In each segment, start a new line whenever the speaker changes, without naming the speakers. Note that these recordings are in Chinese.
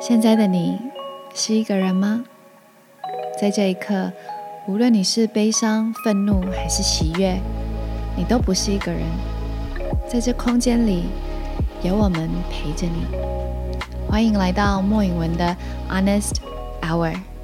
现在的你是一个人吗？在这一刻，无论你是悲伤、愤怒还是喜悦，你都不是一个人。在这空间里，有我们陪着你。欢迎来到莫允文的 Honest Hour。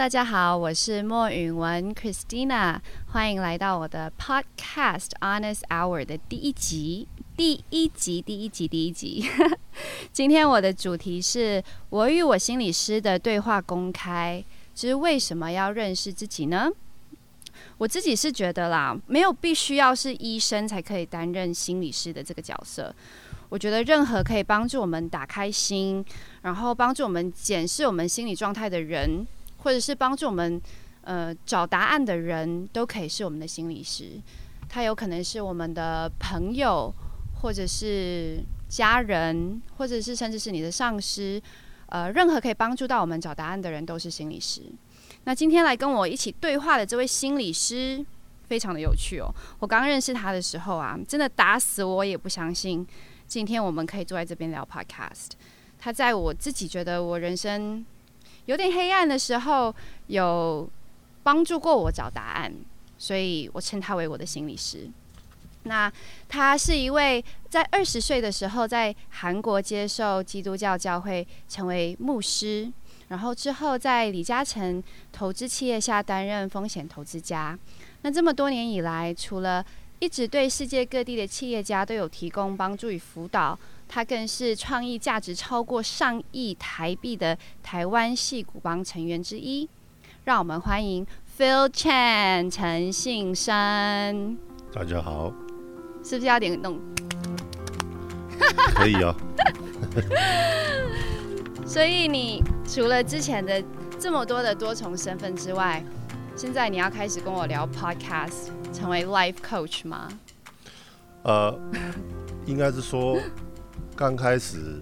大家好，我是莫允文 Christina，欢迎来到我的 Podcast Honest Hour 的第一集，第一集，第一集，第一集。今天我的主题是我与我心理师的对话公开，就是为什么要认识自己呢？我自己是觉得啦，没有必须要是医生才可以担任心理师的这个角色。我觉得任何可以帮助我们打开心，然后帮助我们检视我们心理状态的人，或者是帮助我们呃找答案的人，都可以是我们的心理师。他有可能是我们的朋友，或者是家人，或者是甚至是你的上司。呃，任何可以帮助到我们找答案的人，都是心理师。那今天来跟我一起对话的这位心理师，非常的有趣哦。我刚认识他的时候啊，真的打死我也不相信。今天我们可以坐在这边聊 Podcast。他在我自己觉得我人生有点黑暗的时候，有帮助过我找答案，所以我称他为我的心理师。那他是一位在二十岁的时候在韩国接受基督教教会成为牧师，然后之后在李嘉诚投资企业下担任风险投资家。那这么多年以来，除了一直对世界各地的企业家都有提供帮助与辅导，他更是创意价值超过上亿台币的台湾系股帮成员之一。让我们欢迎 Phil Chan 陈信生。
大家好，
是不是要点弄？
可以哦。
所以你除了之前的这么多的多重身份之外，现在你要开始跟我聊 Podcast。成为 life coach 吗？
呃，应该是说刚开始，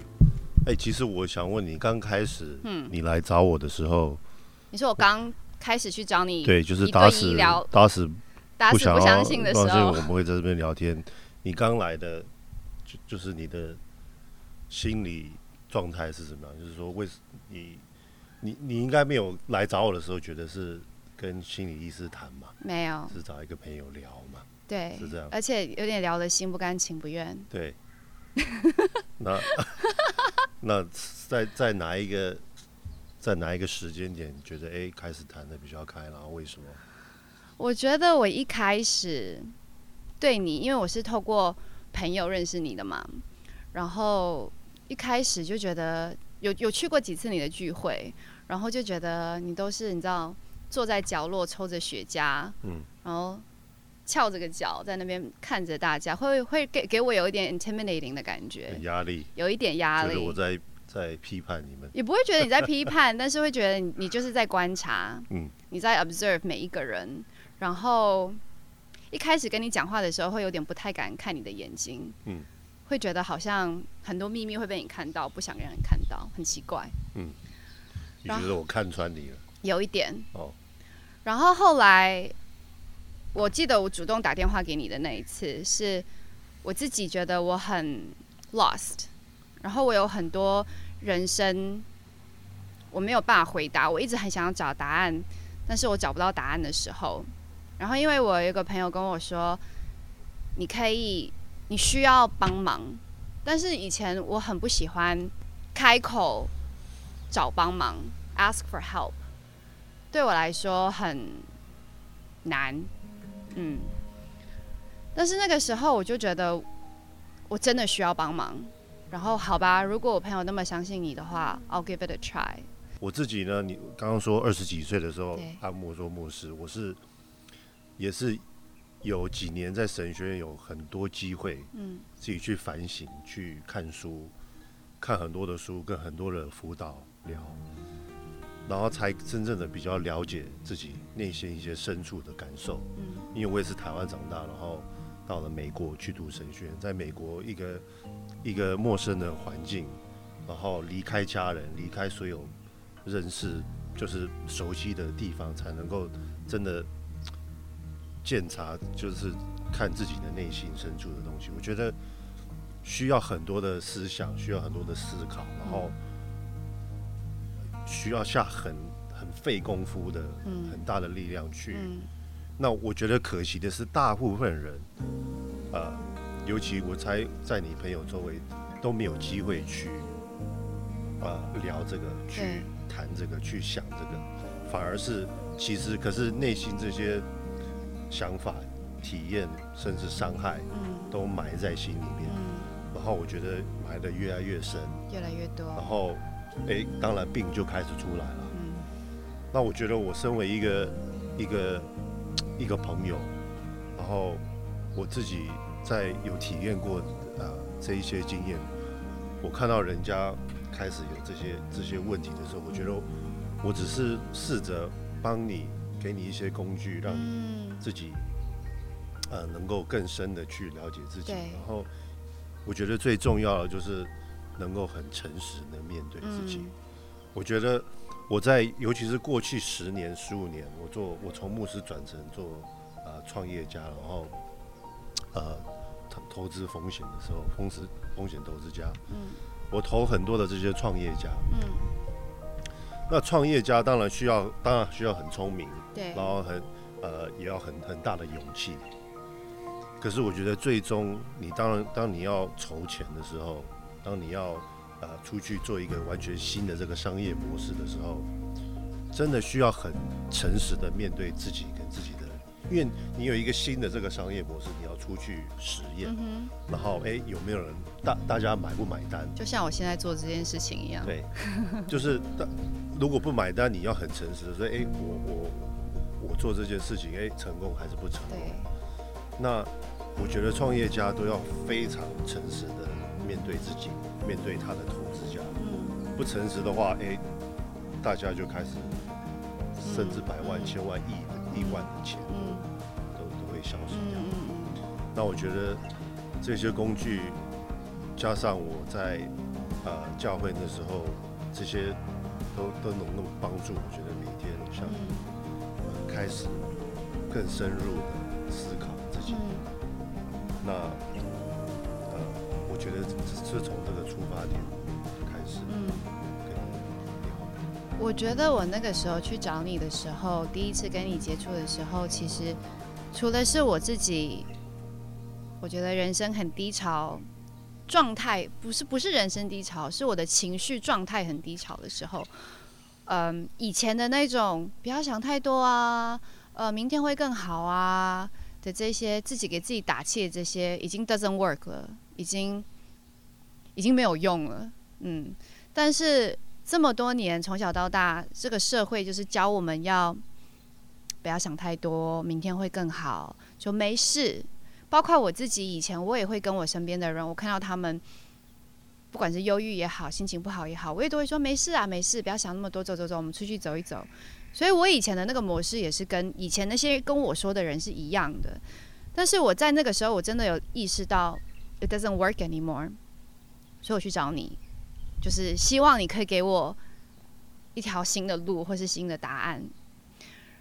哎，其实我想问你，刚开始，嗯，你来找我的时候，
你说我刚开始去找你，
对，就是打死打死
打死不相信的时候，
我们会在这边聊天。你刚来的，就就是你的心理状态是什么样？就是说，为什你你你应该没有来找我的时候，觉得是。跟心理医师谈嘛？
没有，
是找一个朋友聊嘛？
对，
是这样。
而且有点聊的心不甘情不愿。
对。那 那在在哪一个在哪一个时间点觉得哎开始谈的比较开，然后为什么？
我觉得我一开始对你，因为我是透过朋友认识你的嘛，然后一开始就觉得有有去过几次你的聚会，然后就觉得你都是你知道。坐在角落抽着雪茄，嗯，然后翘着个脚在那边看着大家，会会给给我有一点 intimidating 的感觉，
压力，
有一点压力。
我在在批判你们，
也不会觉得你在批判，但是会觉得你就是在观察，嗯，你在 observe 每一个人。然后一开始跟你讲话的时候，会有点不太敢看你的眼睛，嗯，会觉得好像很多秘密会被你看到，不想让人看到，很奇怪，嗯，
你觉得我看穿你了？
有一点。哦，然后后来，我记得我主动打电话给你的那一次，是我自己觉得我很 lost，然后我有很多人生我没有办法回答，我一直很想要找答案，但是我找不到答案的时候，然后因为我有一个朋友跟我说，你可以，你需要帮忙，但是以前我很不喜欢开口找帮忙，ask for help。对我来说很难，嗯，但是那个时候我就觉得我真的需要帮忙，然后好吧，如果我朋友那么相信你的话，I'll give it a try。
我自己呢，你刚刚说二十几岁的时候按摩做牧师，我是也是有几年在神学院有很多机会，嗯，自己去反省、去看书、看很多的书，跟很多的辅导聊。然后才真正的比较了解自己内心一些深处的感受。嗯，因为我也是台湾长大，然后到了美国去读神学，在美国一个一个陌生的环境，然后离开家人，离开所有认识就是熟悉的地方，才能够真的检查，就是看自己的内心深处的东西。我觉得需要很多的思想，需要很多的思考，然后需要下很很费功夫的很大的力量去。那我觉得可惜的是，大部分人，呃，尤其我猜在你朋友周围都没有机会去。呃，聊这个，去谈这个，去想这个，反而是其实，可是内心这些想法、体验，甚至伤害，嗯，都埋在心里面，嗯，然后我觉得埋的越来越深，
越来越多，
然后，哎，当然病就开始出来了，嗯，那我觉得我身为一个一个一个朋友，然后我自己在有体验过啊这一些经验，我看到人家。开始有这些这些问题的时候，我觉得我只是试着帮你，给你一些工具，让你自己呃能够更深的去了解自己。然后我觉得最重要的就是能够很诚实的面对自己。我觉得我在尤其是过去十年、十五年，我做我从牧师转成做呃创业家，然后呃投投资风险的时候，风险风险投资家。嗯。我投很多的这些创业家，嗯，那创业家当然需要，当然需要很聪明，
对，
然后很，呃，也要很很大的勇气。可是我觉得最终，你当然当你要筹钱的时候，当你要呃出去做一个完全新的这个商业模式的时候，真的需要很诚实的面对自己跟自己的。因为你有一个新的这个商业模式，你要出去实验，然后哎有没有人大大家买不买单？
就像我现在做这件事情一样。
对，就是如果不买单，你要很诚实的说，哎我我我做这件事情，哎成功还是不成功？那我觉得创业家都要非常诚实的面对自己，面对他的投资家。嗯。不诚实的话，哎，大家就开始甚至百万、千万、亿。亿万的钱，嗯，都都会消失掉。那我觉得这些工具，加上我在呃教会那时候，这些都都能够帮助。我觉得每天像开始更深入的思考自己。那觉得是从这个出发点开始。
嗯我觉得我那个时候去找你的时候，第一次跟你接触的时候，其实除了是我自己，我觉得人生很低潮，状态不是不是人生低潮，是我的情绪状态很低潮的时候。嗯，以前的那种不要想太多啊，呃，明天会更好啊的这些自己给自己打气的这些，已经 doesn't work 了，已经已经没有用了。嗯，但是。这么多年，从小到大，这个社会就是教我们要不要想太多，明天会更好，就没事。包括我自己以前，我也会跟我身边的人，我看到他们不管是忧郁也好，心情不好也好，我也都会说没事啊，没事，不要想那么多，走走走，我们出去走一走。所以我以前的那个模式也是跟以前那些跟我说的人是一样的。但是我在那个时候，我真的有意识到 it doesn't work anymore，所以我去找你。就是希望你可以给我一条新的路，或是新的答案。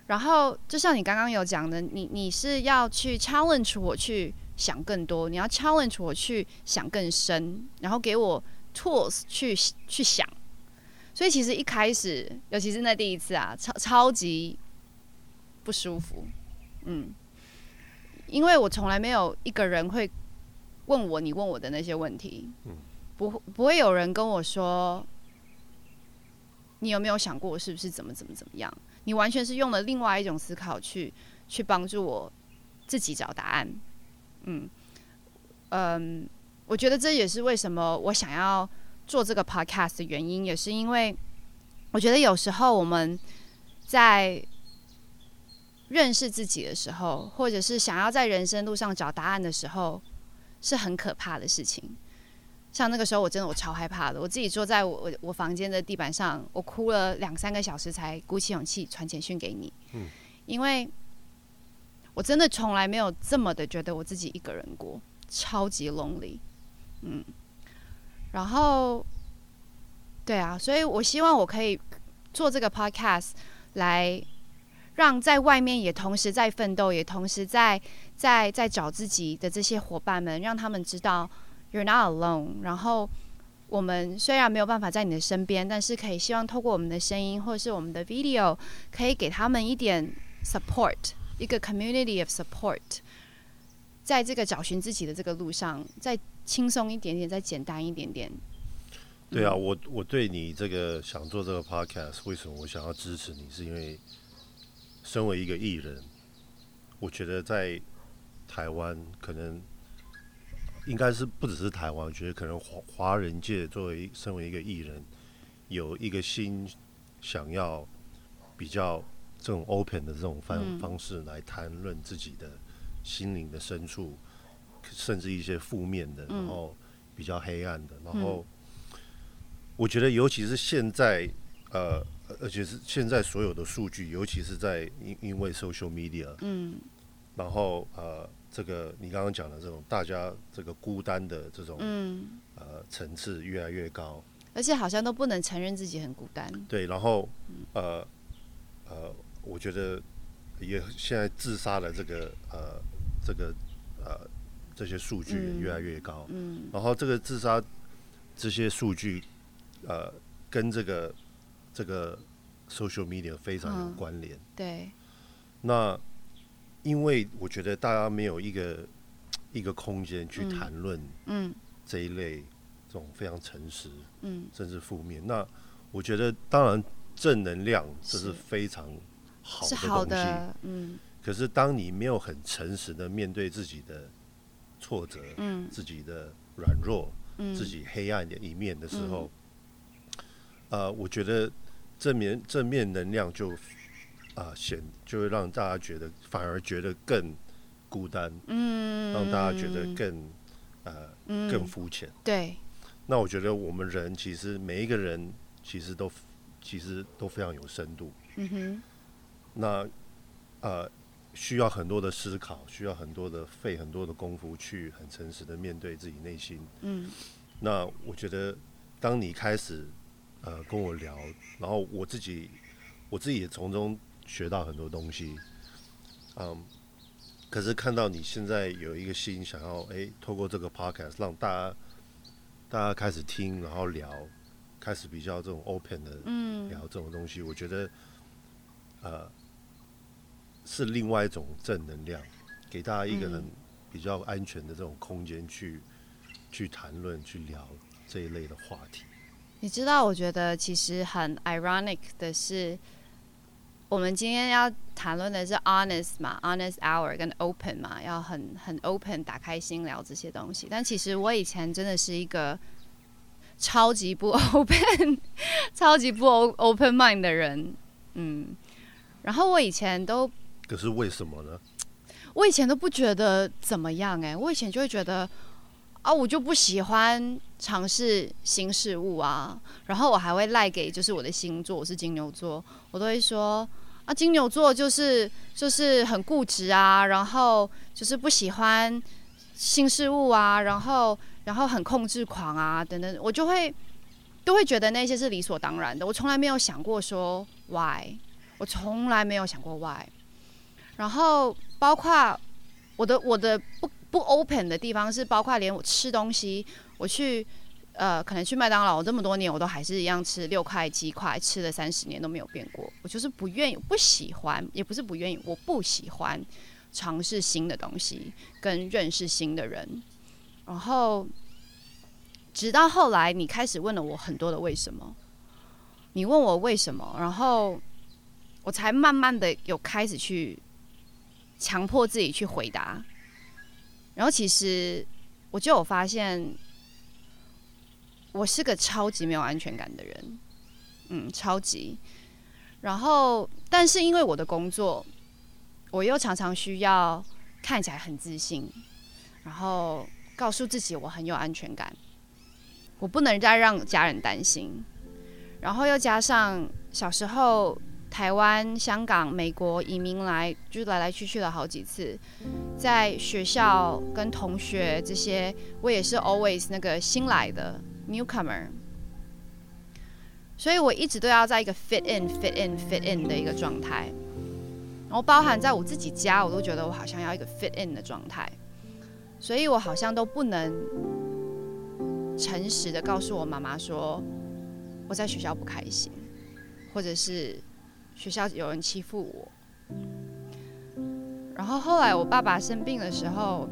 然后，就像你刚刚有讲的，你你是要去 challenge 我去想更多，你要 challenge 我去想更深，然后给我 tools 去去想。所以，其实一开始，尤其是那第一次啊，超超级不舒服。嗯，因为我从来没有一个人会问我你问我的那些问题。嗯。不不会有人跟我说，你有没有想过我是不是怎么怎么怎么样？你完全是用了另外一种思考去去帮助我自己找答案。嗯嗯，我觉得这也是为什么我想要做这个 podcast 的原因，也是因为我觉得有时候我们在认识自己的时候，或者是想要在人生路上找答案的时候，是很可怕的事情。像那个时候，我真的我超害怕的。我自己坐在我我我房间的地板上，我哭了两三个小时，才鼓起勇气传简讯给你。嗯，因为我真的从来没有这么的觉得我自己一个人过，超级 lonely。嗯，然后对啊，所以我希望我可以做这个 podcast 来让在外面也同时在奋斗，也同时在在在找自己的这些伙伴们，让他们知道 you're not alone。然后我们虽然没有办法在你的身边，但是可以希望透过我们的声音或是我们的 video，可以给他们一点 support，一个 community of support。在这个找寻自己的这个路上，再轻松一点点，再简单一点点。
对啊，我我对你这个想做这个 podcast，为什么我想要支持你？是因为身为一个艺人，我觉得在台湾可能应该是不只是台湾，我觉得可能华华人界作为身为一个艺人，有一个心想要比较这种 open 的这种方方式来谈论自己的。心灵的深处，甚至一些负面的，然后比较黑暗的，然后我觉得，尤其是现在，呃，而且是现在所有的数据，尤其是在因因为 social media，嗯，然后呃，这个你刚刚讲的这种大家这个孤单的这种，嗯，呃，层次越来越高，
而且好像都不能承认自己很孤单。
对，然后呃呃，我觉得也现在自杀的这个呃。这个呃，这些数据也越来越高，嗯，然后这个自杀这些数据，呃，跟这个这个 social media 非常有关联，
对。
那因为我觉得大家没有一个一个空间去谈论，嗯，这一类这种非常诚实，嗯，甚至负面。那我觉得当然正能量这是非常好的东西，嗯。可是，当你没有很诚实的面对自己的挫折、嗯，自己的软弱、嗯，自己黑暗的一面的时候，呃，我觉得正面正面能量就啊显就会让大家觉得反而觉得更孤单，嗯，让大家觉得更呃更肤浅。
对。
那我觉得我们人其实每一个人其实都其实都非常有深度。嗯哼。那呃。需要很多的思考，需要很多的费很多的功夫去很诚实的面对自己内心。嗯，那我觉得，当你开始呃跟我聊，然后我自己我自己也从中学到很多东西。嗯，可是看到你现在有一个心想要哎，透过这个 podcast 让大家大家开始听，然后聊，开始比较这种 open 的聊这种东西，我觉得呃。是另外一种正能量，给大家一个很比较安全的这种空间去去谈论、去聊这一类的话题。
你知道，我觉得其实很 ironic 的是，我们今天要谈论的是 honest 嘛，honest hour 跟 open 嘛，要很很 open，打开心聊这些东西。但其实我以前真的是一个超级不 open、超级不 open mind 的人，嗯。然后我以前都。
可是为什么呢？
我以前都不觉得怎么样哎，我以前就会觉得啊，我就不喜欢尝试新事物啊。然后我还会赖给就是我的星座，我是金牛座，我都会说啊，金牛座就是就是很固执啊，然后就是不喜欢新事物啊，然后然后很控制狂啊等等，我就会都会觉得那些是理所当然的。我从来没有想过说 why，我从来没有想过 why。然后包括我的我的不不 open 的地方是包括连我吃东西，我去呃可能去麦当劳，我这么多年我都还是一样吃六块鸡块，吃了三十年都没有变过。我就是不愿意，不喜欢，也不是不愿意，我不喜欢尝试新的东西跟认识新的人。然后直到后来，你开始问了我很多的为什么，你问我为什么，然后我才慢慢的有开始去。强迫自己去回答，然后其实我就有发现，我是个超级没有安全感的人，嗯，超级。然后，但是因为我的工作，我又常常需要看起来很自信，然后告诉自己我很有安全感，我不能再让家人担心，然后又加上小时候。台湾、香港、美国移民来，就来来去去了好几次。在学校跟同学这些，我也是 always 那个新来的 newcomer。所以我一直都要在一个 fit in fit in fit in 的一个状态。然后包含在我自己家，我都觉得我好像要一个 fit in 的状态，所以我好像都不能诚实的告诉我妈妈说我在学校不开心，或者是学校有人欺负我。然后后来我爸爸生病的时候，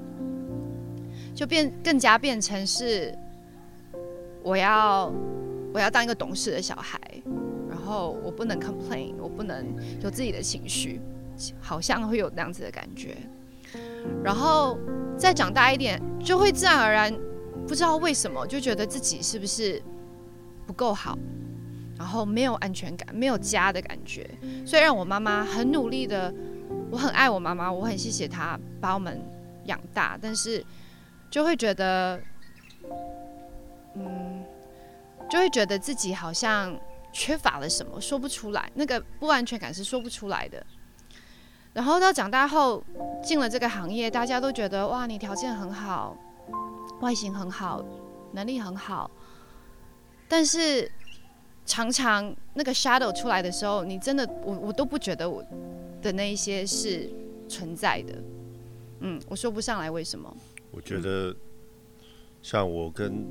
就变更加变成是我要我要当一个懂事的小孩，然后我不能 complain，我不能有自己的情绪。好像会有那样子的感觉，然后再长大一点，就会自然而然不知道为什么，就觉得自己是不是不够好，然后没有安全感，没有家的感觉。虽然我妈妈很努力的，我很爱我妈妈，我很谢谢她把我们养大，但是就会觉得，嗯，就会觉得自己好像缺乏了什么，说不出来，那个不安全感是说不出来的。然后到长大后进了这个行业，大家都觉得哇，你条件很好，外形很好，能力很好。但是常常那个 shadow 出来的时候，你真的我我都不觉得我的那一些是存在的。嗯，我说不上来为什么。
我觉得像我跟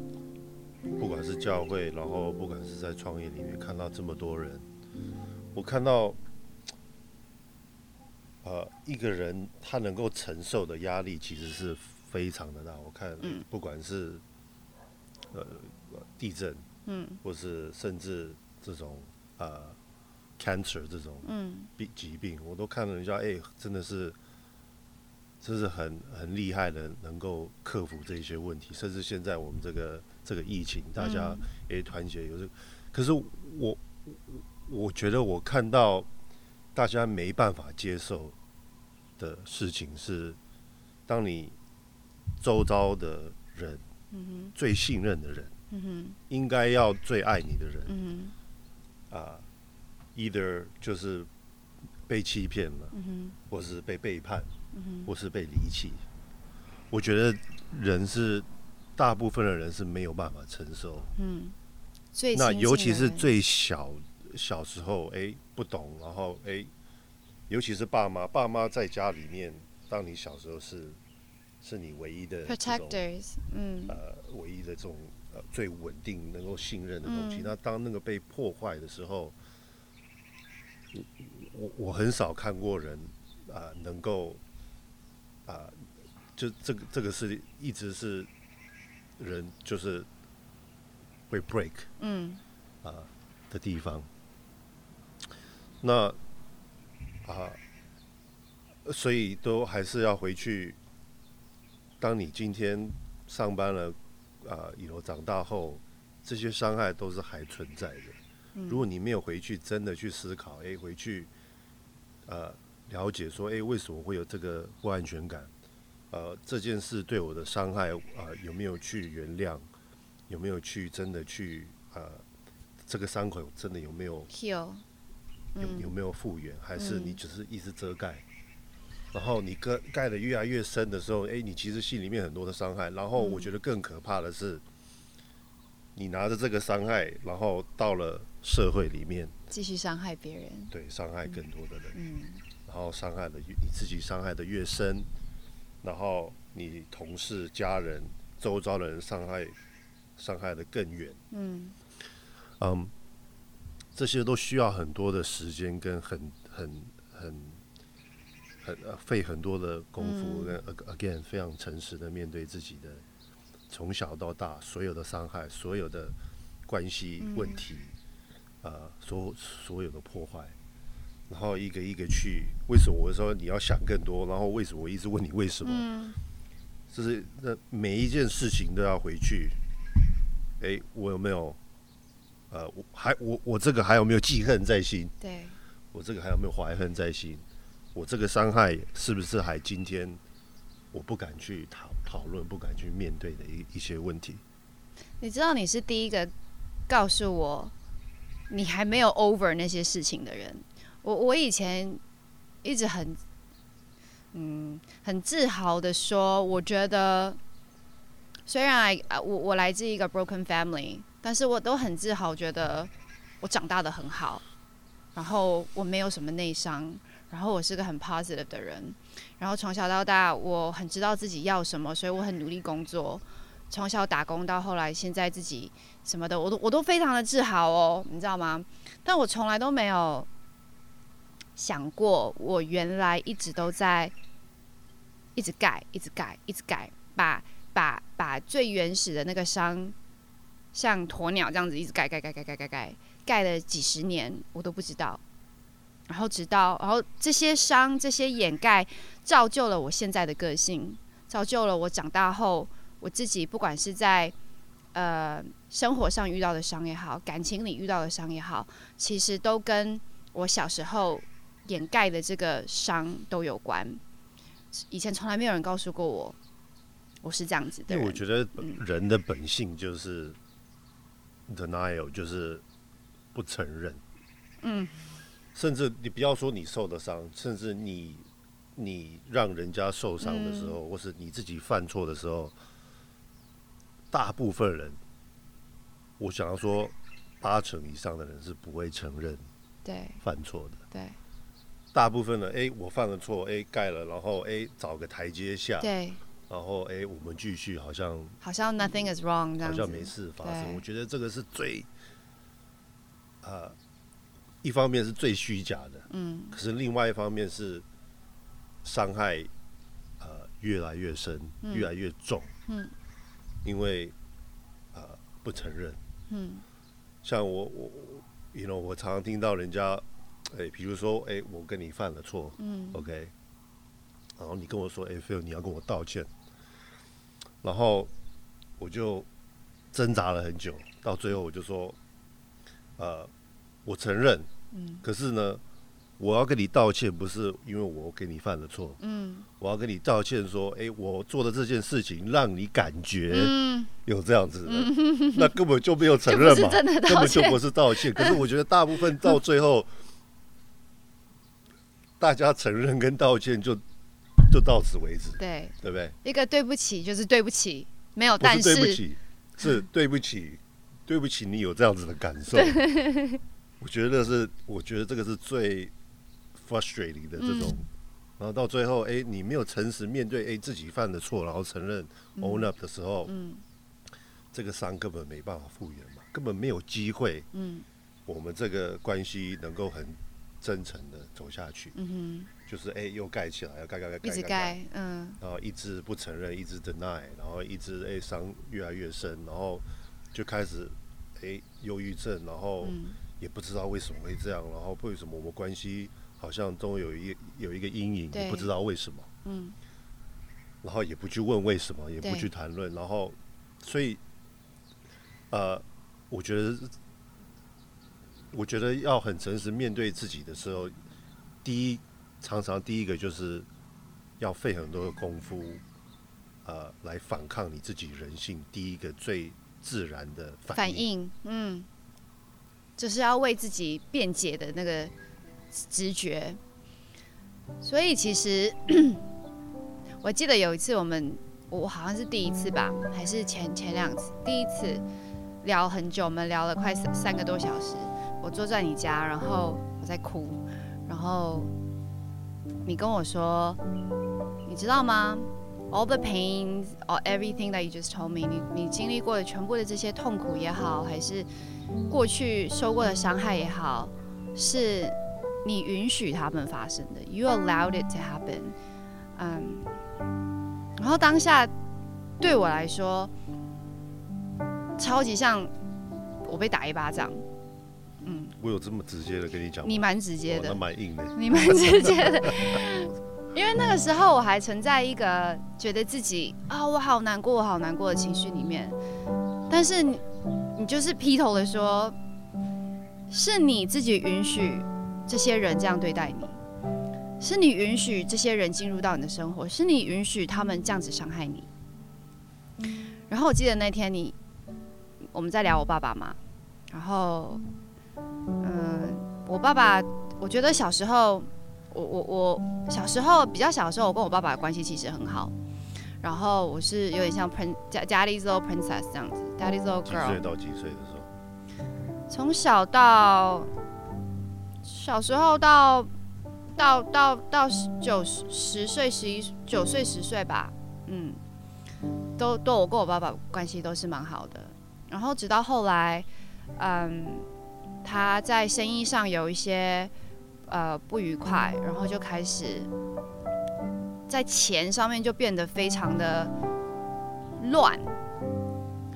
不管是教会，然后不管是在创业里面看到这么多人，我看到。呃，一个人他能够承受的压力其实是非常的大。我看，不管是呃地震，嗯，或是甚至这种呃 cancer 这种病疾病，我都看了人家，哎，真的是，真是很很厉害的，能够克服这些问题。甚至现在我们这个这个疫情，大家也团结，有时，可是我我觉得我看到。大家没办法接受的事情是，当你周遭的人，嗯最信任的人，应该要最爱你的人，啊，either 就是被欺骗了，或是被背叛，或是被离弃。我觉得人是大部分的人是没有办法承受。嗯，那尤其是最小。小时候，哎，不懂，然后哎，尤其是爸妈，爸妈在家里面，当你小时候是，是你唯一的
protectors，嗯，
呃，唯一的这种呃最稳定、能够信任的东西。那当那个被破坏的时候，我我很少看过人啊，能够啊，就这个这个是一直是人就是会 break，嗯，啊的地方。那啊，所以都还是要回去。当你今天上班了，啊，以后长大后，这些伤害都是还存在的。如果你没有回去，真的去思考，哎，回去，呃，了解说，哎，为什么会有这个不安全感？呃，这件事对我的伤害，啊，有没有去原谅？有没有去真的去，呃，这个伤口真的有没有
heal？
有有没有复原？还是你只是一直遮盖？然后你盖盖的越来越深的时候，哎，你其实心里面很多的伤害。然后我觉得更可怕的是，你拿着这个伤害，然后到了社会里面，
继续伤害别人。
对，伤害更多的人。嗯。然后伤害的你自己伤害的越深，然后你同事、家人、周遭的人伤害伤害的更远。嗯。嗯。这些都需要很多的时间，跟很很很很费很多的功夫。跟 again 非常诚实的面对自己的从小到大所有的伤害，所有的关系问题，呃，所所有的破坏，然后一个一个去。为什么我说你要想更多？然后为什么我一直问你为什么？就是那每一件事情都要回去。哎，我有没有？呃，我还我我这个还有没有记恨在心？
对，
我这个还有没有怀恨在心？我这个伤害是不是还今天我不敢去讨讨论、不敢去面对的一一些问题？
你知道你是第一个告诉我你还没有 over 那些事情的人。我我以前一直很嗯很自豪的说，我觉得虽然啊我我来自一个 broken family。但是我都很自豪，觉得我长大的很好，然后我没有什么内伤，然后我是个很 positive 的人，然后从小到大我很知道自己要什么，所以我很努力工作，从小打工到后来现在自己什么的，我都我都非常的自豪哦，你知道吗？但我从来都没有想过，我原来一直都在一直盖，一直盖，一直盖，把把把最原始的那个伤，像鸵鸟这样子一直盖盖盖盖盖盖盖。盖了几十年，我都不知道。然后直到，然后这些伤、这些掩盖，造就了我现在的个性，造就了我长大后我自己，不管是在呃生活上遇到的伤也好，感情里遇到的伤也好，其实都跟我小时候掩盖的这个伤都有关。以前从来没有人告诉过我，我是这样子的。
因为我觉得人的本性就是 denial，就是。不承认，嗯，甚至你不要说你受的伤，甚至你你让人家受伤的时候，或是你自己犯错的时候，大部分人，我想要说八成以上的人是不会承认
对。
犯错的，
对，
大部分的哎，我犯了错，哎盖了，然后哎找个台阶下，
对，
然后哎我们继续好像
好像 nothing is wrong，
好像没事发生，我觉得这个是最。呃，一方面是最虚假的，嗯，可是另外一方面是伤害呃越来越深，越来越重，嗯，因为呃不承认，嗯，像我我，you know，我常常听到人家，哎，比如说，哎，我跟你犯了错，嗯，OK，然后你跟我说，哎，Phil，你要跟我道歉，然后我就挣扎了很久，到最后我就说。呃，我承认，嗯，可是呢，我要跟你道歉，不是因为我给你犯了错，嗯，我要跟你道歉，说，哎，我做的这件事情让你感觉有这样子的，那根本就没有承认嘛，根本就不是道歉。可是我觉得大部分到最后，大家承认跟道歉就就到此为止，
对，
对不对？
一个对不起就是对不起，没有但
是对不起，是对不起。对不起，你有这样子的感受。我觉得是，我觉得这个是最 frustrating 的这种。然后到最后，哎，你没有诚实面对，哎，自己犯的错，然后承认 own up 的时候，嗯，这个伤根本没办法复原嘛，根本没有机会。嗯，我们这个关系能够很真诚的走下去。嗯哼，就是哎，又盖起来，盖盖盖，
一直盖，嗯，
然后一直不承认，一直 deny，然后一直哎伤越来越深，然后。就开始，哎，忧郁症，然后也不知道为什么会这样，然后为什么我们关系好像都有一有一个阴影，也不知道为什么，嗯，然后也不去问为什么，也不去谈论，然后，所以，呃，我觉得，我觉得要很诚实面对自己的时候，第一，常常第一个就是要费很多的功夫，呃，来反抗你自己人性，第一个最。自然的反应，
嗯，就是要为自己辩解的那个直觉。所以其实 我记得有一次，我们我好像是第一次吧，还是前前两次，第一次聊很久，我们聊了快三三个多小时。我坐在你家，然后我在哭，然后你跟我说，你知道吗？All the pains or everything that you just told me，你你经历过的全部的这些痛苦也好，还是过去受过的伤害也好，是你允许他们发生的，You allowed it to happen。嗯，然后当下对我来说，超级像我被打一巴掌。
嗯，我有这么直接的跟你讲？
你蛮直接的，
蛮硬的，
你蛮直接的。因为那个时候我还存在一个觉得自己啊，我好难过，我好难过的情绪里面。但是你，就是劈头的说，是你自己允许这些人这样对待你，是你允许这些人进入到你的生活，是你允许他们这样子伤害你。然后我记得那天你我们在聊我爸爸嘛，然后嗯，我爸爸，我觉得小时候。我我我小时候比较小的时候，我跟我爸爸的关系其实很好。然后我是有点像 prin 家家里 little princess 这样子，家里 little girl。
几岁到几岁的时候？
从小到小时候到到到到九十十岁十一九岁十岁吧，嗯，都都我跟我爸爸关系都是蛮好的。然后直到后来，嗯，他在生意上有一些呃不愉快，然后就开始在钱上面就变得非常的乱。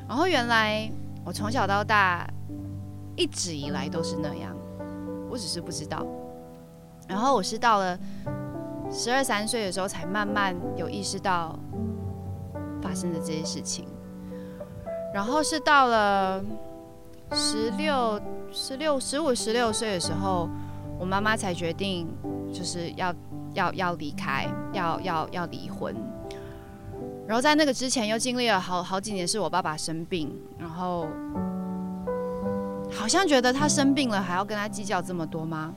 然后原来我从小到大一直以来都是那样，我只是不知道。然后我是到了十二三岁的时候，才慢慢有意识到发生的这些事情。然后是到了十六、十六、十五、十六岁的时候，我妈妈才决定就是要要要离开，要要要离婚。然后在那个之前又经历了好好几年，是我爸爸生病，然后好像觉得他生病了还要跟他计较这么多吗？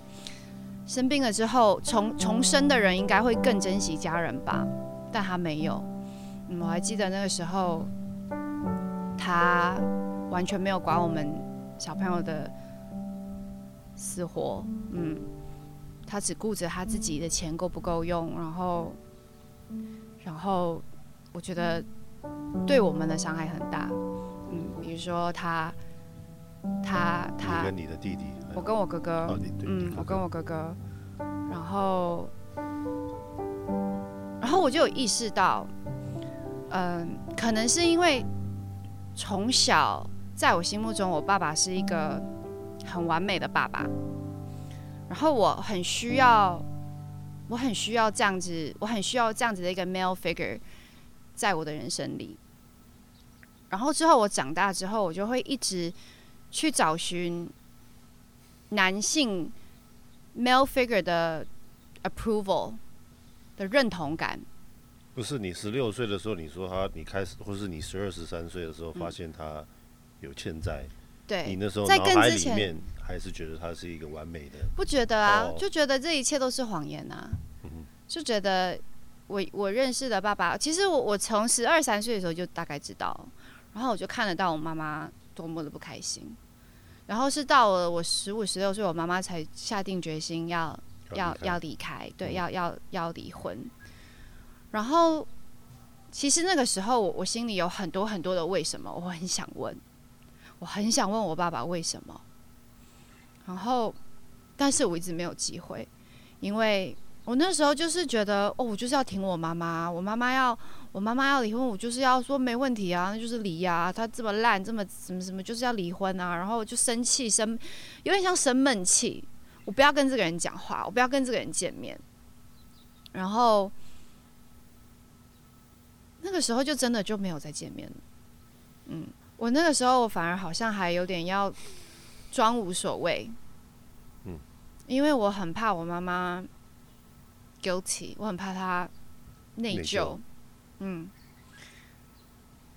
生病了之后重重生的人应该会更珍惜家人吧，但他没有。我还记得那个时候。他完全没有管我们小朋友的死活，嗯，他只顾着他自己的钱够不够用，然后，然后我觉得对我们的伤害很大，嗯，比如说他，他他
跟你的弟弟，
我跟我哥哥，嗯，我跟我哥哥，然后，然后我就有意识到，嗯，可能是因为。从小，在我心目中，我爸爸是一个很完美的爸爸。然后我很需要，我很需要这样子，我很需要这样子的一个 male figure 在我的人生里。然后之后我长大之后，我就会一直去找寻男性 male figure 的 approval 的认同感。
不是你十六岁的时候，你说他，你开始，或是你十二十三岁的时候，发现他有欠债，
对，
你那时候脑海里面还是觉得他是一个完美的，
不觉得啊？就觉得这一切都是谎言啊！就觉得我我认识的爸爸，其实我我从十二三岁的时候就大概知道，然后我就看得到我妈妈多么的不开心，然后是到了我十五十六岁，我妈妈才下定决心要要要离开，对，要要要离婚。然后，其实那个时候，我我心里有很多很多的为什么，我很想问，我很想问我爸爸为什么。然后，但是我一直没有机会，因为我那时候就是觉得，哦，我就是要挺我妈妈，我妈妈要我妈妈要离婚，我就是要说没问题啊，那就是离呀，他这么烂，这么什么什么，就是要离婚啊。然后就生气生，有点像生闷气，我不要跟这个人讲话，我不要跟这个人见面，然后。那个时候就真的就没有再见面了。嗯，我那个时候我反而好像还有点要装无所谓。嗯，因为我很怕我妈妈 guilty，我很怕她内疚。嗯，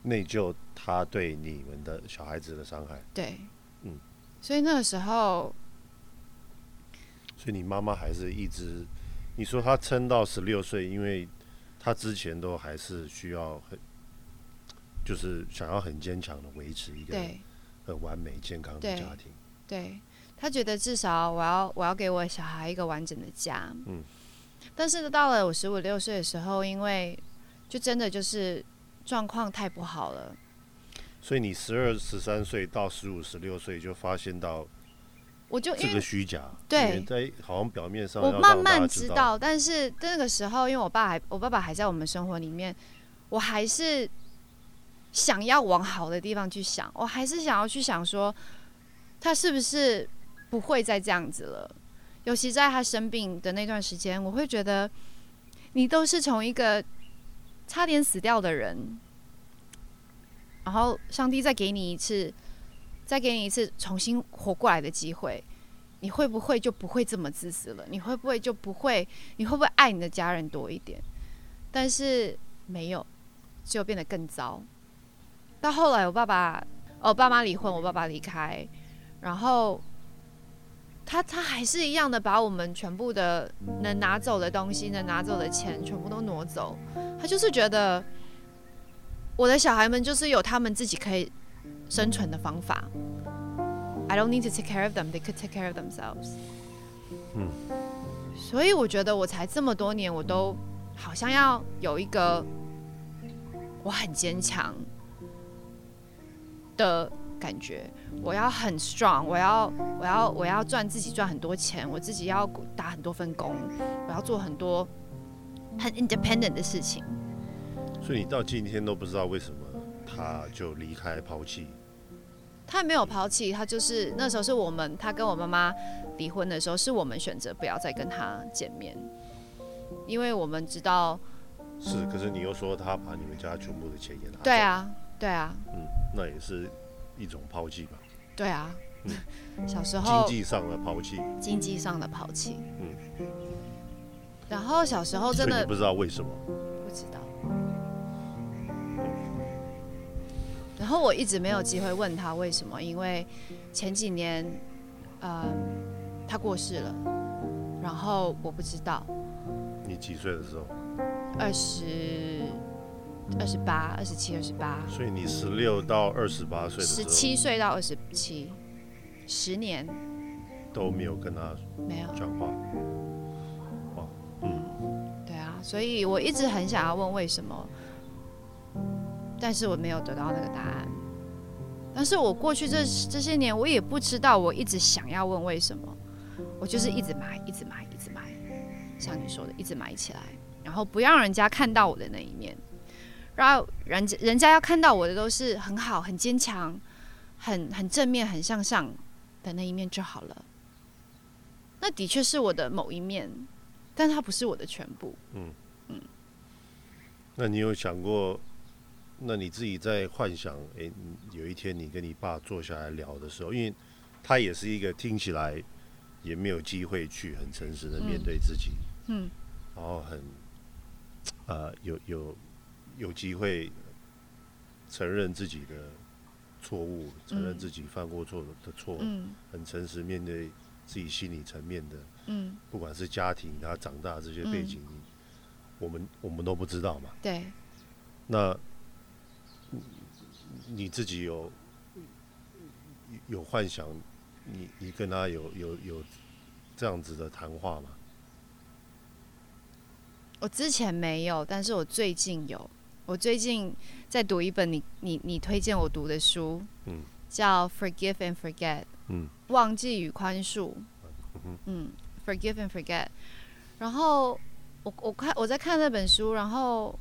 内疚他对你们的小孩子的伤害。
对，嗯，所以那个时候，
所以你妈妈还是一直，你说她撑到十六岁，因为。她之前都还是需要很，就是想要很坚强的维持一个很完美健康的家庭。
对他觉得至少我要我要给我小孩一个完整的家。嗯。但是到了我十五六岁的时候，因为就真的就是状况太不好了。
所以你十二十三岁到十五十六岁就发现到。
我就
这个虚假，
对，
在好像表面上，
我慢慢
知
道，但是那个时候，因为我爸还，我爸爸还在我们生活里面，我还是想要往好的地方去想，我还是想要去想说，他是不是不会再这样子了？尤其在他生病的那段时间，我会觉得，你都是从一个差点死掉的人，然后上帝再给你一次。再给你一次重新活过来的机会，你会不会就不会这么自私了？你会不会就不会？你会不会爱你的家人多一点？但是没有，只有变得更糟。到后来，我爸爸，我爸妈离婚，我爸爸离开，然后他他还是一样的把我们全部的能拿走的东西，能拿走的钱全部都挪走。他就是觉得我的小孩们就是有他们自己可以。生存的方法，I I don't need to take care of them. They could take care of themselves. 嗯，所以我觉得我才这么多年，我都好像要有一个我很坚强的感觉。我要很 strong，我要我要我要赚自己赚很多钱，我自己要打很多份工，我要做很多很 independent 的事情。
所以你到今天都不知道为什么他就离开抛弃。
他没有抛弃，他就是那时候是我们，他跟我妈妈离婚的时候，是我们选择不要再跟他见面，因为我们知道。
是，可是你又说他把你们家全部的钱也拿。
对啊，对啊。
嗯，那也是一种抛弃吧。
对啊。嗯。小时候。
经济上的抛弃。
经济上的抛弃。嗯。然后小时候真的
不知道为什么。
不知道。然后我一直没有机会问他为什么，因为前几年，呃，他过世了，然后我不知道。
你几岁的时候？
二十二十八、二十七、二十八。
所以你十六到二十八岁的时候，
十七岁到二十七，十年
都没有跟他
没有
讲话。
哇，嗯，对啊，所以我一直很想要问为什么。但是我没有得到那个答案。但是我过去这这些年，我也不知道，我一直想要问为什么，我就是一直买，一直买，一直买，像你说的，一直买起来，然后不让人家看到我的那一面，然后人家人家要看到我的都是很好、很坚强、很很正面、很向上的那一面就好了。那的确是我的某一面，但它不是我的全部。嗯嗯。
那你有想过？那你自己在幻想，哎，有一天你跟你爸坐下来聊的时候，因为他也是一个听起来也没有机会去很诚实的面对自己，嗯，然后很，呃，有有有机会承认自己的错误，承认自己犯过错的错，嗯，很诚实面对自己心理层面的，嗯，不管是家庭他长大这些背景，我们我们都不知道嘛，
对，
那。你自己有有幻想，你你跟他有有有这样子的谈话吗？
我之前没有，但是我最近有。我最近在读一本你你你推荐我读的书，嗯，叫《Forgive and Forget》，嗯，忘记与宽恕，嗯，Forgive and Forget。然后我我看我在看那本书，然后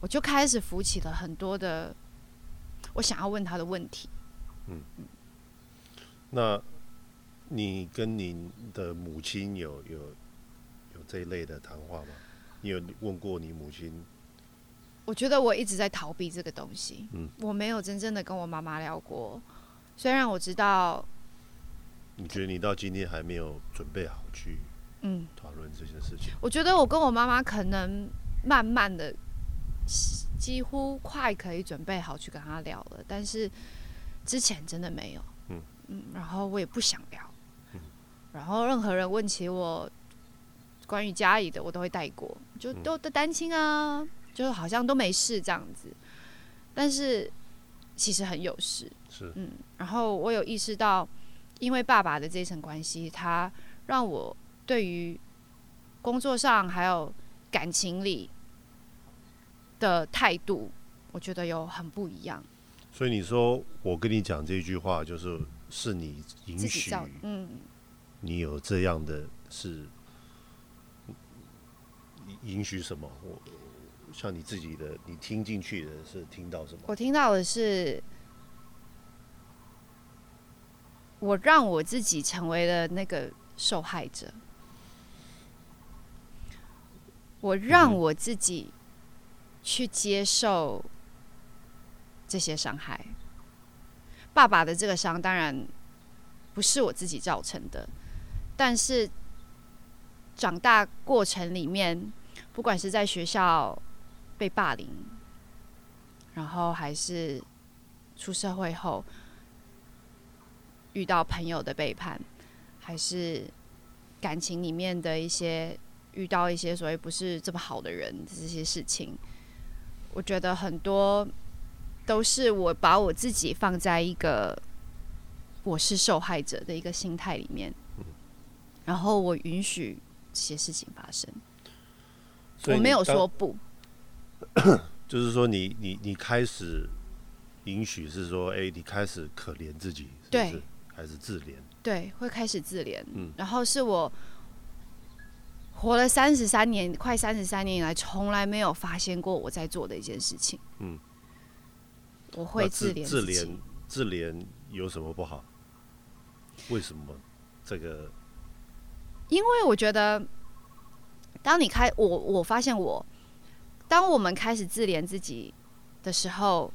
我就开始浮起了很多的。我想要问他的问题。嗯
嗯，那你跟您的母亲有有有这一类的谈话吗？你有问过你母亲？
我觉得我一直在逃避这个东西。嗯，我没有真正的跟我妈妈聊过。虽然我知道，
你觉得你到今天还没有准备好去嗯讨论这件事情？
我觉得我跟我妈妈可能慢慢的。几乎快可以准备好去跟她聊了，但是之前真的没有。嗯嗯，然后我也不想聊。嗯，然后任何人问起我关于家里的，我都会带过，就都都单亲啊，就好像都没事这样子。但是其实很有事。
是
嗯，然后我有意识到，因为爸爸的这层关系，他让我对于工作上还有感情里。的态度，我觉得有很不一样。
所以你说我跟你讲这句话，就是是你允许，嗯，你有这样的是允许什么？我像你自己的，你听进去的是听到什么？
我听到的是，我让我自己成为了那个受害者，我让我自己。去接受这些伤害，爸爸的这个伤当然不是我自己造成的，但是长大过程里面，不管是在学校被霸凌，然后还是出社会后遇到朋友的背叛，还是感情里面的一些遇到一些所谓不是这么好的人这些事情。我觉得很多都是我把我自己放在一个我是受害者的一个心态里面，然后我允许这些事情发生，我没有说不，
就是说你你你开始允许是说，哎，你开始可怜自己，对，还是自怜，
对，会开始自怜，嗯，然后是我活了三十三年，快三十三年以来，从来没有发现过我在做的一件事情，嗯，我会自怜
自怜自怜有什么不好？为什么这个？
因为我觉得，当你开我，我发现我，当我们开始自怜自己的时候，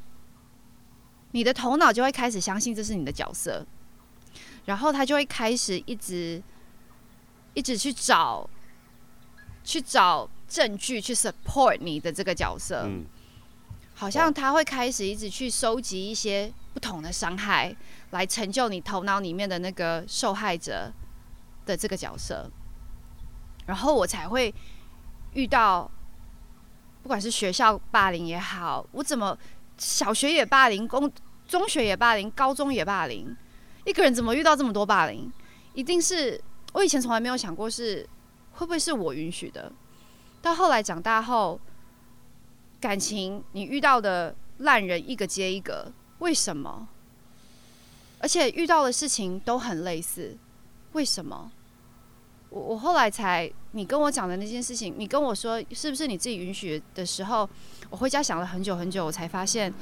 你的头脑就会开始相信这是你的角色，然后他就会开始一直一直去找去找证据去 support 你的这个角色。嗯，好像他会开始一直去收集一些不同的伤害。来成就你头脑里面的那个受害者的这个角色，然后我才会遇到，不管是学校霸凌也好，我怎么小学也霸凌，公中学也霸凌，高中也霸凌，一个人怎么遇到这么多霸凌？一定是我以前从来没有想过是会不会是我允许的，到后来长大后，感情你遇到的烂人一个接一个，为什么？而且遇到的事情都很类似，为什么？我我后来才你跟我讲的那件事情，你跟我说是不是你自己允许的时候，我回家想了很久很久，我才发现，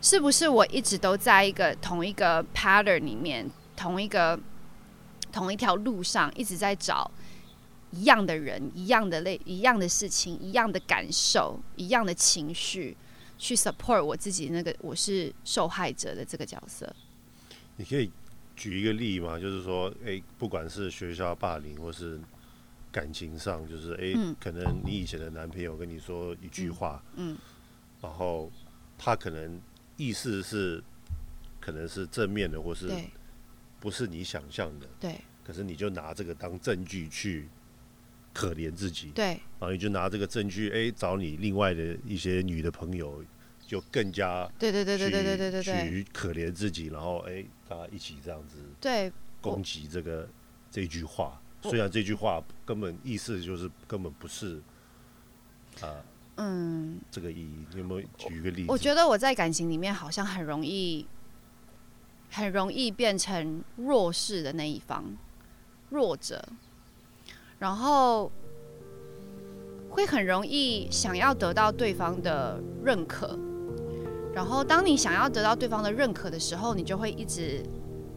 是不是我一直都在一个同一个 pattern 里面，同一个同一条路上，一直在找一样的人、一样的类、一样的事情、一样的感受、一样的情绪。去 support 我自己那个我是受害者的这个角色。
你可以举一个例嘛？就是说，哎，不管是学校霸凌，或是感情上，就是哎，可能你以前的男朋友跟你说一句话，嗯，然后他可能意思是可能是正面的，或是不是你想象的，
对。
可是你就拿这个当证据去可怜自己，
对。
然后你就拿这个证据，哎，找你另外的一些女的朋友。就更加
对对对对对对对对
去可怜自己，然后哎，大家一起这样子
对
攻击这个这句话。虽然这句话根本意思就是根本不是啊，嗯，这个意义。你有没有举一个例子？
我觉得我在感情里面好像很容易，很容易变成弱势的那一方，弱者，然后。会很容易想要得到对方的认可，然后当你想要得到对方的认可的时候，你就会一直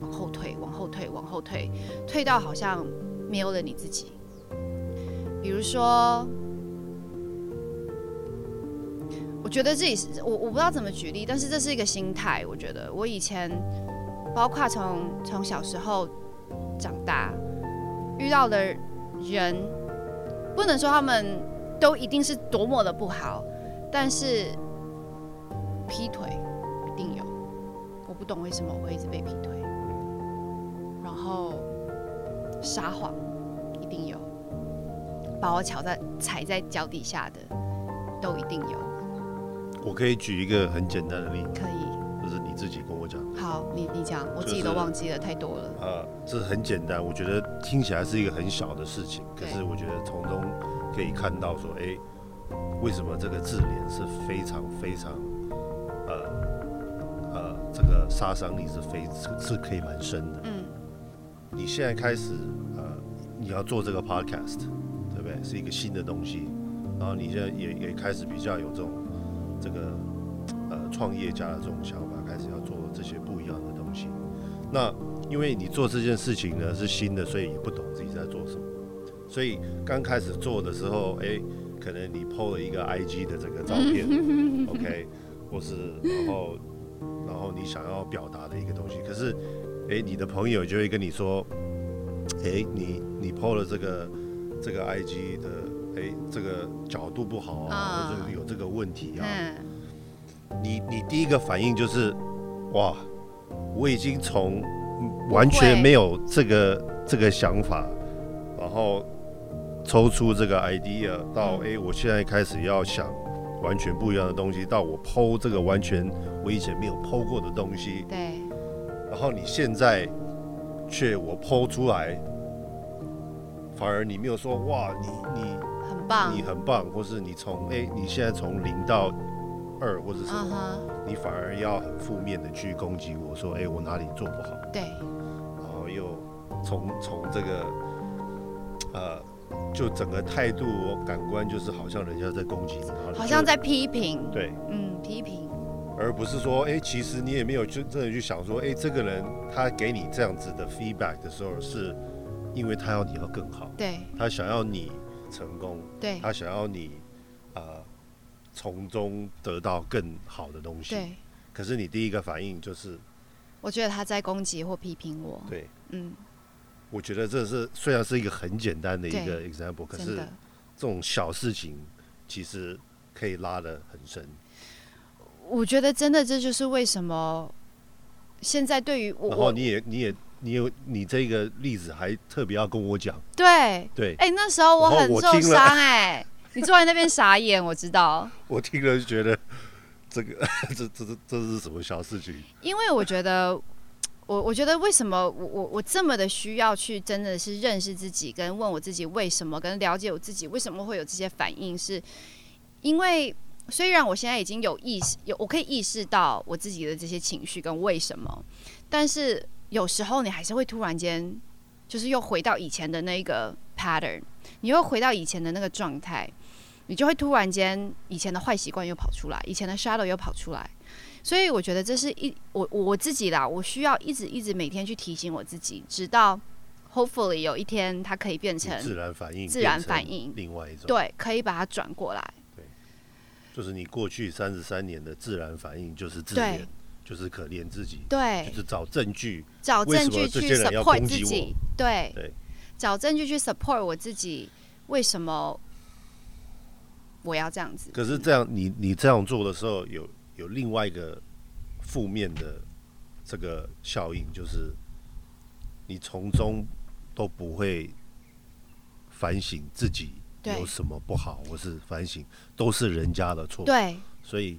往后退，往后退，往后退，退到好像没有了你自己。比如说，我觉得自己是我，我不知道怎么举例，但是这是一个心态。我觉得我以前，包括从从小时候长大遇到的人，不能说他们。都一定是多么的不好，但是劈腿一定有，我不懂为什么我会一直被劈腿。然后撒谎一定有，把我踩在踩在脚底下的都一定有。
我可以举一个很简单的例子，
可以，
就是你自己跟我讲。
好，你你讲，我自己都忘记了，太多了。
呃，这是很简单，我觉得听起来是一个很小的事情，可是我觉得从中。可以看到说，哎，为什么这个自怜是非常非常，这个杀伤力是非是可以蛮深的。嗯，你现在开始，呃，你要做这个 podcast，对不对？是一个新的东西，然后你现在也也开始比较有这种这个呃创业家的这种想法，开始要做这些不一样的东西。那因为你做这件事情呢是新的，所以也不懂自己在做什么。所以刚开始做的时候，哎，可能你 PO 了一个 IG 的这个照片，OK，或是然后然后你想要表达的一个东西，可是哎，你的朋友就会跟你说，哎，你你 PO 了这个这个 IG 的，哎，这个角度不好啊，或者有这个问题啊，你你第一个反应就是，哇，我已经从完全没有这个这个想法，然后。抽出这个 idea 到哎，我现在开始要想完全不一样的东西。到我剖这个完全我以前没有剖过的东西。
对。
然后你现在却我剖出来，反而你没有说哇，你你
很棒，
你很棒，或是你从哎，你现在从零到二或者什么，你反而要很负面的去攻击我说哎，我哪里做不好？
对，
然后又从从这个呃。就整个态度、感官，就是好像人家在攻击你，
好像在批评。
对，
嗯，批评，
而不是说，哎，其实你也没有真正的去想说，哎，这个人他给你这样子的 feedback 的时候，是因为他要你要更好，
对，
他想要你成功，
对，
他想要你啊从中得到更好的东西。
对。
可是你第一个反应就是，
我觉得他在攻击或批评我。
对，嗯。我觉得这是虽然是一个很简单的一个 example，可是这种小事情其实可以拉得很深。
我觉得真的这就是为什么现在对于我，
然后你也你也你有你这个例子还特别要跟我讲，
对
对，
哎，那时候我很受伤哎，你坐在那边傻眼，我知道。
我听了就觉得这个 这这这这是什么小事情？
因为我觉得。我我觉得为什么我我我这么的需要去真的是认识自己，跟问我自己为什么，跟了解我自己为什么会有这些反应，是因为虽然我现在已经有意识，有我可以意识到我自己的这些情绪跟为什么，但是有时候你还是会突然间就是又回到以前的那个 pattern，你又回到以前的那个状态，你就会突然间以前的坏习惯又跑出来，以前的 shadow 又跑出来。所以我觉得这是一我我自己啦，我需要一直一直每天去提醒我自己，直到 hopefully 有一天它可以变成
自然反应，
自然反应，
另外一种
对，可以把它转过来。
对，就是你过去三十三年的自然反应就是自怜，就是可怜自己，
对，
就是找证据，
找证据去 support 自己，
对
对，找证据去 support 我自己，为什么我要这样子？
可是这样，你你这样做的时候有。有另外一个负面的这个效应，就是你从中都不会反省自己有什么不好，或是反省都是人家的错，
对，
所以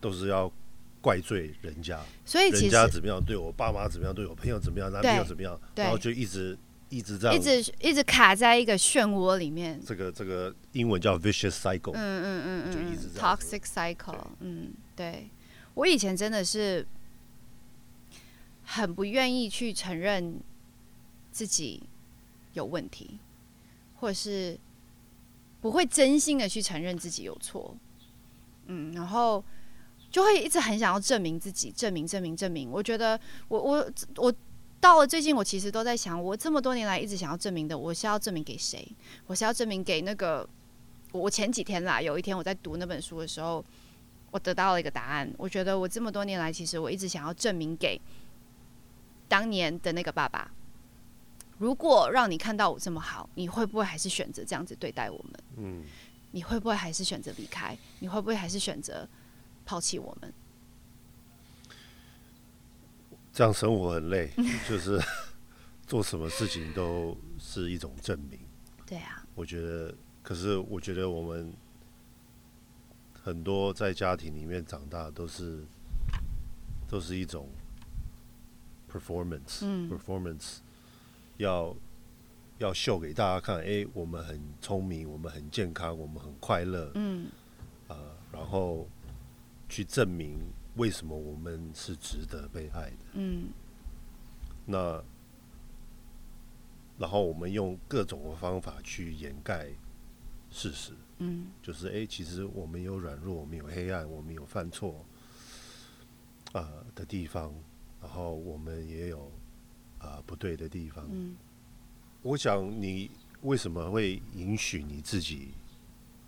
都是要怪罪人家，
所以
人家怎么样对我，爸妈怎么样对我，朋友怎么样，男朋友怎么样，然后就一直一直在
一直一直卡在一个漩涡里面。
这个这个英文叫 vicious cycle，
嗯嗯嗯嗯，
就一直
toxic cycle，嗯。对，我以前真的是很不愿意去承认自己有问题，或者是不会真心的去承认自己有错。嗯，然后就会一直很想要证明自己，证明、证明、证明。我觉得，我我我到了最近，我其实都在想，我这么多年来一直想要证明的，我是要证明给谁？我是要证明给那个我前几天啦，有一天我在读那本书的时候。我得到了一个答案。我觉得我这么多年来，其实我一直想要证明给当年的那个爸爸：如果让你看到我这么好，你会不会还是选择这样子对待我们？嗯，你会不会还是选择离开？你会不会还是选择抛弃我们？
这样生活很累，就是 做什么事情都是一种证明。
对啊，
我觉得，可是我觉得我们。很多在家庭里面长大都是，都是一种 performance，performance 要要秀给大家看，哎，我们很聪明，我们很健康，我们很快乐，嗯，啊，然后去证明为什么我们是值得被爱的，嗯，那然后我们用各种的方法去掩盖事实。嗯，就是哎，其实我们有软弱，我们有黑暗，我们有犯错，啊的地方，然后我们也有啊不对的地方。嗯，我想你为什么会允许你自己？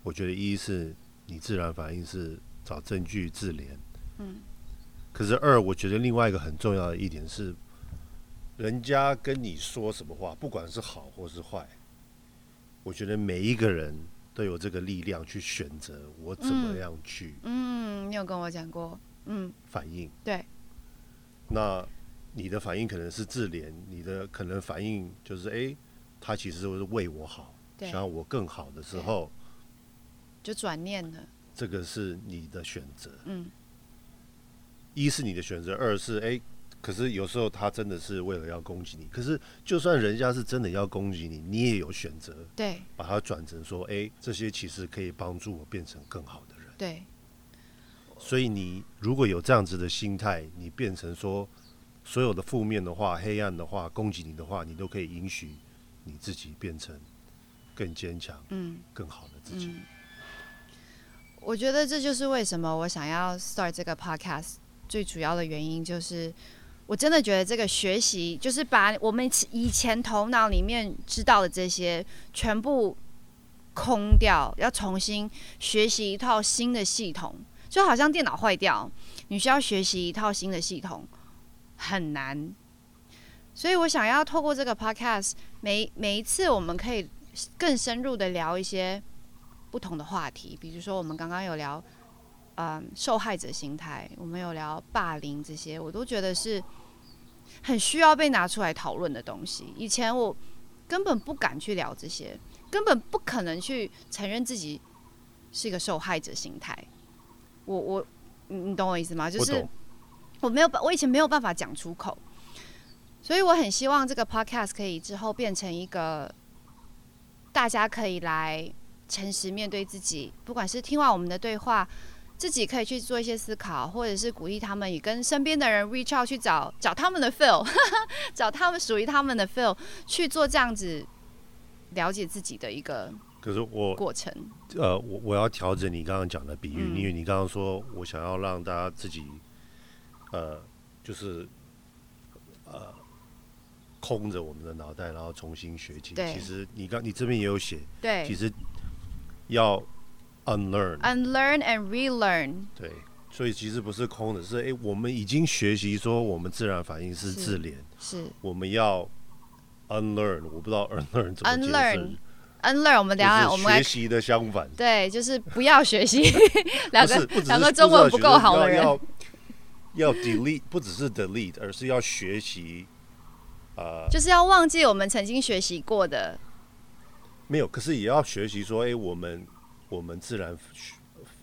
我觉得一是你自然反应是找证据自怜。嗯，可是二，我觉得另外一个很重要的一点是，人家跟你说什么话，不管是好或是坏，我觉得每一个人。都有这个力量去选择我怎么样去。
嗯，你有跟我讲过。嗯，
反应。
对。
那你的反应可能是自怜，你的可能反应就是，哎，他其实是为我好，想要我更好的时候，
就转念了。
这个是你的选择。嗯。一是你的选择，二是哎，可是有时候他真的是为了要攻击你。可是就算人家是真的要攻击你，你也有选择，
对，
把它转成说，哎，这些其实可以帮助我变成更好的人。
对。
所以你如果有这样子的心态，你变成说所有的负面的话、黑暗的话、攻击你的话，你都可以允许你自己变成更坚强、嗯，更好的自己。
我觉得这就是为什么我想要 start 这个 podcast 最主要的原因，就是我真的觉得这个学习，就是把我们以前头脑里面知道的这些全部空掉，要重新学习一套新的系统，就好像电脑坏掉，你需要学习一套新的系统，很难。所以我想要透过这个 podcast，每每一次我们可以更深入的聊一些。不同的话题，比如说我们刚刚有聊，嗯，受害者心态，我们有聊霸凌这些，我都觉得是很需要被拿出来讨论的东西。以前我根本不敢去聊这些，根本不可能去承认自己是一个受害者心态。我我，你你懂我意思吗？就是我没有办，我以前没有办法讲出口，所以我很希望这个 podcast 可以之后变成一个大家可以来。诚实面对自己，不管是听完我们的对话，自己可以去做一些思考，或者是鼓励他们也跟身边的人 reach out 去找找他们的 feel，找他们属于他们的 feel，去做这样子了解自己的一个。
可是我
过程，
呃，我我要调整你刚刚讲的比喻，因为你刚刚说我想要让大家自己，呃，就是呃，空着我们的脑袋，然后重新学习。其实你刚你这边也有写，
对，
其实。要 unlearn，unlearn
and relearn。
对，所以其实不是空的，是哎，我们已经学习说我们自然反应是自怜，
是
我们要 unlearn，我不知道 unlearn 怎么解释。
unlearn，我们等下我们
学习的相反，
对，就是不要学习。两个两个中文不够好的人，
要要 delete，不只是 delete，而是要学习，
呃，就是要忘记我们曾经学习过的。
没有，可是也要学习说，哎，我们我们自然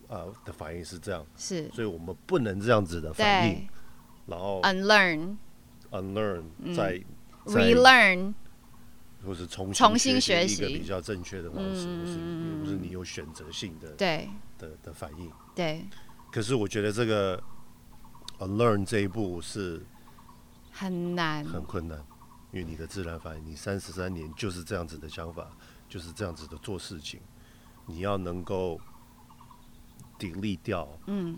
呃的反应是这样，
是，
所以我们不能这样子的反应，然后
unlearn，unlearn，
再
relearn，
或是重
重新
学习一个比较正确的方式，不是不是你有选择性的
对。
的的反应，
对。
可是我觉得这个 unlearn 这一步是
很难，
很困难，因为你的自然反应，你三十三年就是这样子的想法。就是这样子的做事情，你要能够砥砺掉，嗯，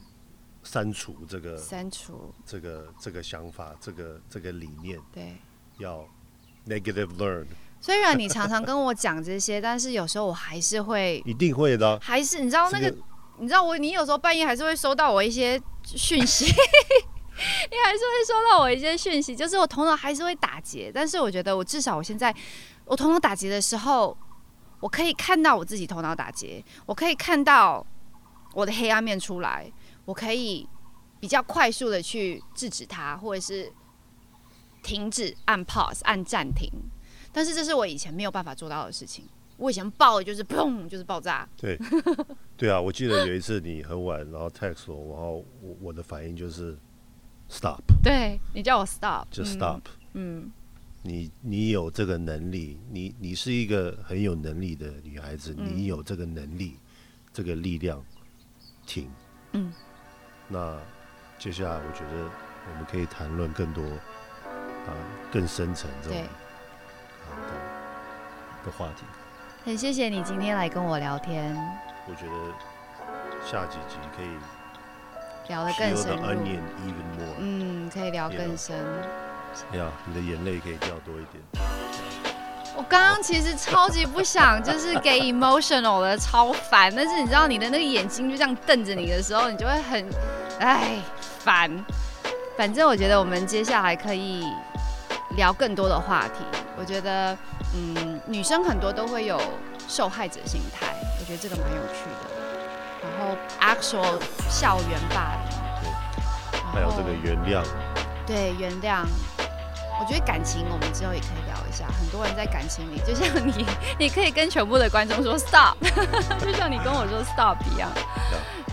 删除这个，
删除。
这个这个想法，这个这个理念，
对，
要 negative learn。
虽然你常常跟我讲这些，但是有时候我还是会，
一定会的，
还是你知道那个，你知道我，你有时候半夜还是会收到我一些讯息，你还是会收到我一些讯息，就是我头脑还是会打结，但是我觉得我至少我现在我头脑打结的时候。我可以看到我自己头脑打结，我可以看到我的黑暗面出来，我可以比较快速的去制止它，或者是停止按 pause 按暂停。但是这是我以前没有办法做到的事情。我以前爆的就是 砰，就是爆炸。
对，对啊，我记得有一次你很晚，然后 text 我，然后我我的反应就是 stop。
对你叫我 stop，
就 stop。嗯。你你有这个能力，你你是一个很有能力的女孩子，你有这个能力，这个力量，挺。嗯。那接下来，我觉得我们可以谈论更多啊，更深层这种的的话题。
很谢谢你今天来跟我聊天。
我觉得下几集可以
聊得更深入。
嗯，
可以聊更深。
哎呀，你的眼泪可以掉多一点。
我刚刚其实超级不想，就是给 emotional 的，超烦。但是你知道，你的那个眼睛就这样瞪着你的时候，你就会很，哎，烦。反正我觉得我们接下来可以聊更多的话题。我觉得，嗯，女生很多都会有受害者心态，我觉得这个蛮有趣的。然后 actual 校园霸凌，
对，还有这个原谅，
对，原谅。我觉得感情，我们之后也可以聊一下。很多人在感情里，就像你，你可以跟全部的观众说 stop，就像你跟我说 stop 一样。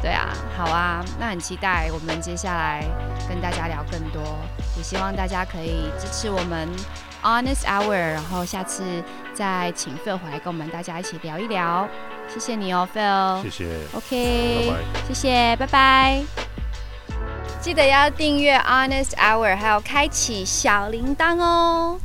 对啊，好啊，那很期待我们接下来跟大家聊更多，也希望大家可以支持我们 Honest Hour，然后下次再请 Phil 回来跟我们大家一起聊一聊。谢谢你哦，Phil。
谢谢。
OK，谢谢，拜拜。记得要订阅 Honest Hour，还有开启小铃铛哦。